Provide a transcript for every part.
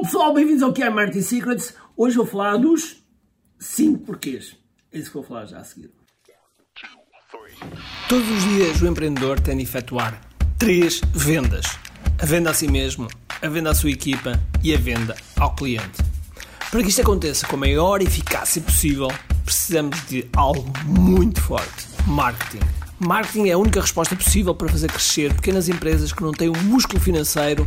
Olá pessoal, bem-vindos ao que é Marketing Secrets. Hoje vou falar dos 5 porquês. É isso que vou falar já a seguir. Todos os dias o empreendedor tem de efetuar três vendas: a venda a si mesmo, a venda à sua equipa e a venda ao cliente. Para que isto aconteça com a maior eficácia possível, precisamos de algo muito forte: marketing. Marketing é a única resposta possível para fazer crescer pequenas empresas que não têm o um músculo financeiro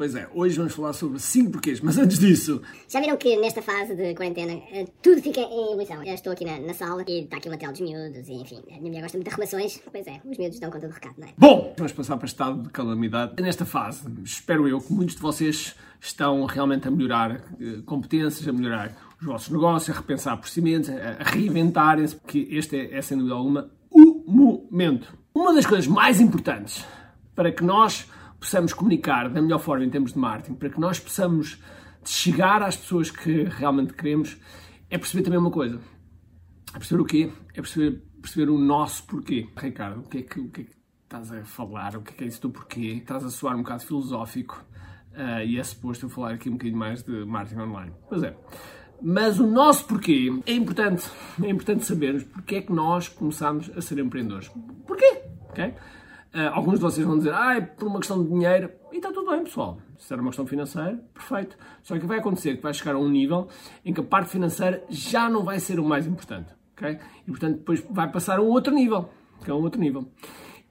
Pois é, hoje vamos falar sobre 5 porquês, mas antes disso. Já viram que nesta fase de quarentena eh, tudo fica em ebulição? Eu estou aqui na, na, sala e está aqui uma tela dos miúdos e enfim, a minha mulher gosta muito de arrumações. Pois é, os miúdos dão conta do recado, não é? Bom, vamos passar para o estado de calamidade. Nesta fase, espero eu que muitos de vocês estão realmente a melhorar eh, competências, a melhorar os vossos negócios, a repensar procedimentos, a reinventarem-se, porque este é, é sem dúvida alguma o momento. Uma das coisas mais importantes para que nós possamos comunicar da melhor forma em termos de marketing, para que nós possamos chegar às pessoas que realmente queremos, é perceber também uma coisa. É perceber o quê? É perceber, perceber o nosso porquê. Ricardo, o que, é que, o que é que estás a falar? O que é que é isso do porquê? Estás a soar um bocado filosófico uh, e é suposto eu falar aqui um bocadinho mais de marketing online. Pois é. Mas o nosso porquê é importante. É importante sabermos porque é que nós começamos a ser empreendedores. Porquê? Okay? Uh, alguns de vocês vão dizer, ah, é por uma questão de dinheiro. E está tudo bem, pessoal. Se era uma questão financeira, perfeito. Só que vai acontecer que vai chegar a um nível em que a parte financeira já não vai ser o mais importante. ok? E, portanto, depois vai passar a um outro nível. Que é um outro nível.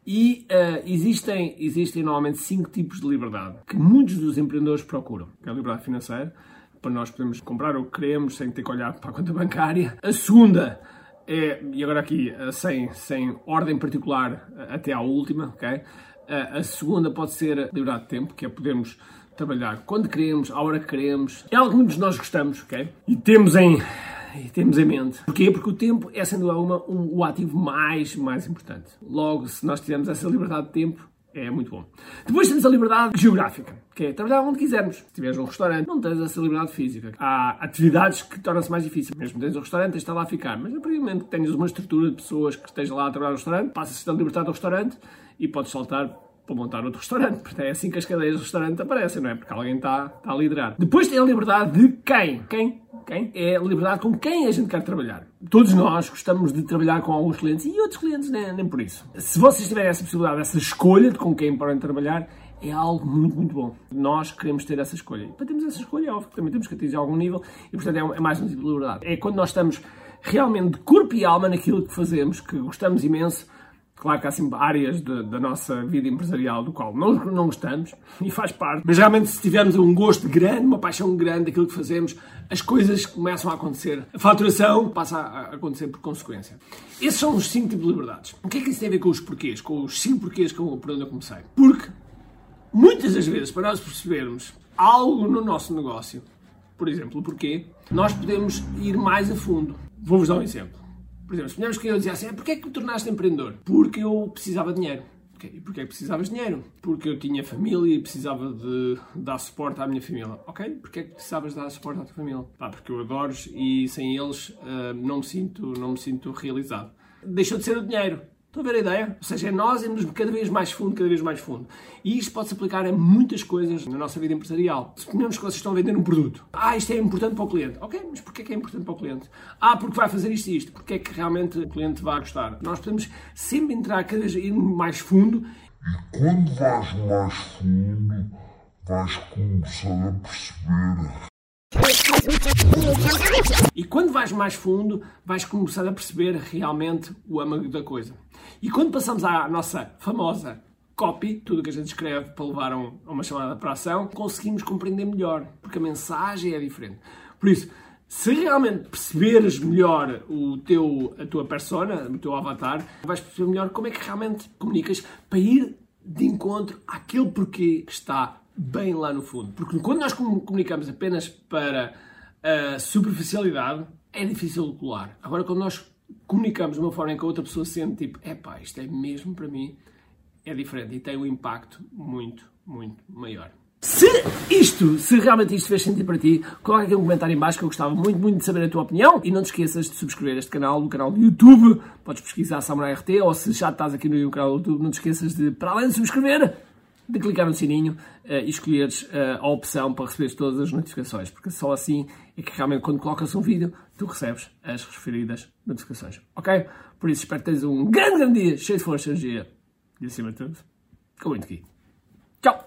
E uh, existem, existem normalmente cinco tipos de liberdade que muitos dos empreendedores procuram. Que é a liberdade financeira, para nós podermos comprar o que queremos sem ter que olhar para a conta bancária. A segunda é, e agora aqui, eh, sem, sem ordem particular eh, até à última, ok? Eh, a segunda pode ser liberdade de tempo, que é podermos trabalhar quando queremos, à hora que queremos. É algo que muitos de nós gostamos, ok? E temos em, e temos em mente. Porquê? Porque o tempo é, dúvida alguma, um, o ativo mais, mais importante. Logo, se nós tivermos essa liberdade de tempo, é muito bom. Depois temos a liberdade geográfica, é trabalhar onde quisermos. Se tiveres um restaurante, não tens essa liberdade física. Há atividades que tornam-se mais difíceis. Mesmo tens um restaurante, tens de estar lá a ficar. Mas a partir do momento que tens uma estrutura de pessoas que estejam lá a trabalhar no restaurante, passas a libertar do restaurante e podes saltar para montar outro restaurante. Porque é assim que as cadeias de restaurante aparecem, não é? Porque alguém está, está a liderar. Depois tem a liberdade de quem? Quem? Quem? É a liberdade com quem a gente quer trabalhar. Todos nós gostamos de trabalhar com alguns clientes e outros clientes nem, nem por isso. Se vocês tiverem essa possibilidade, essa escolha de com quem podem trabalhar, é algo muito, muito bom. Nós queremos ter essa escolha. E para termos essa escolha, é óbvio também temos que atingir algum nível e, portanto, é, é mais um de liberdade. É quando nós estamos realmente de corpo e alma naquilo que fazemos, que gostamos imenso, Claro que há sempre áreas de, da nossa vida empresarial do qual não, não gostamos e faz parte, mas realmente se tivermos um gosto grande, uma paixão grande daquilo que fazemos, as coisas começam a acontecer. A faturação passa a acontecer por consequência. Esses são os cinco tipos de liberdades. O que é que isso tem a ver com os porquês? Com os cinco porquês que eu, por onde eu comecei? Porque muitas das vezes, para nós percebermos algo no nosso negócio, por exemplo, porquê, nós podemos ir mais a fundo. Vou-vos dar um exemplo. Por exemplo, suponhamos que eu dizia assim, porquê é que me tornaste empreendedor? Porque eu precisava de dinheiro. Okay. E porquê é que precisavas de dinheiro? Porque eu tinha família e precisava de dar suporte à minha família. Ok? Porquê é que precisavas dar suporte à tua família? Pá, porque eu adoro-os e sem eles uh, não, me sinto, não me sinto realizado. Deixou de ser o dinheiro. Estão a ver a ideia? Ou seja, é nós irmos cada vez mais fundo, cada vez mais fundo. E isto pode-se aplicar a muitas coisas na nossa vida empresarial. Suponhamos que vocês estão a vender um produto. Ah, isto é importante para o cliente. Ok, mas porquê que é importante para o cliente? Ah, porque vai fazer isto e isto. Porquê é que realmente o cliente vai gostar? Nós podemos sempre entrar cada vez mais fundo. E quando vais mais fundo, vais começar a perceber e quando vais mais fundo, vais começar a perceber realmente o âmago da coisa. E quando passamos à nossa famosa copy, tudo o que a gente escreve para levar a uma chamada para ação, conseguimos compreender melhor, porque a mensagem é diferente. Por isso, se realmente perceberes melhor o teu, a tua persona, o teu avatar, vais perceber melhor como é que realmente comunicas para ir de encontro àquele porquê que está bem lá no fundo. Porque quando nós comunicamos apenas para a superficialidade, é difícil de colar. Agora, quando nós comunicamos de uma forma em que a outra pessoa sente tipo, epá, isto é mesmo para mim, é diferente e tem um impacto muito, muito maior. Se isto, se realmente isto fez sentido para ti, coloca aqui um comentário em baixo que eu gostava muito, muito de saber a tua opinião. E não te esqueças de subscrever este canal, no canal do YouTube. Podes pesquisar Samurai RT, ou se já estás aqui no canal do YouTube, não te esqueças de, para além de subscrever, de clicar no sininho uh, e escolheres uh, a opção para receberes todas as notificações, porque só assim é que realmente quando colocas um vídeo, tu recebes as referidas notificações, ok? Por isso espero que tenhas um grande, grande dia, cheio de força energia. E acima de tudo, com muito aqui. Tchau!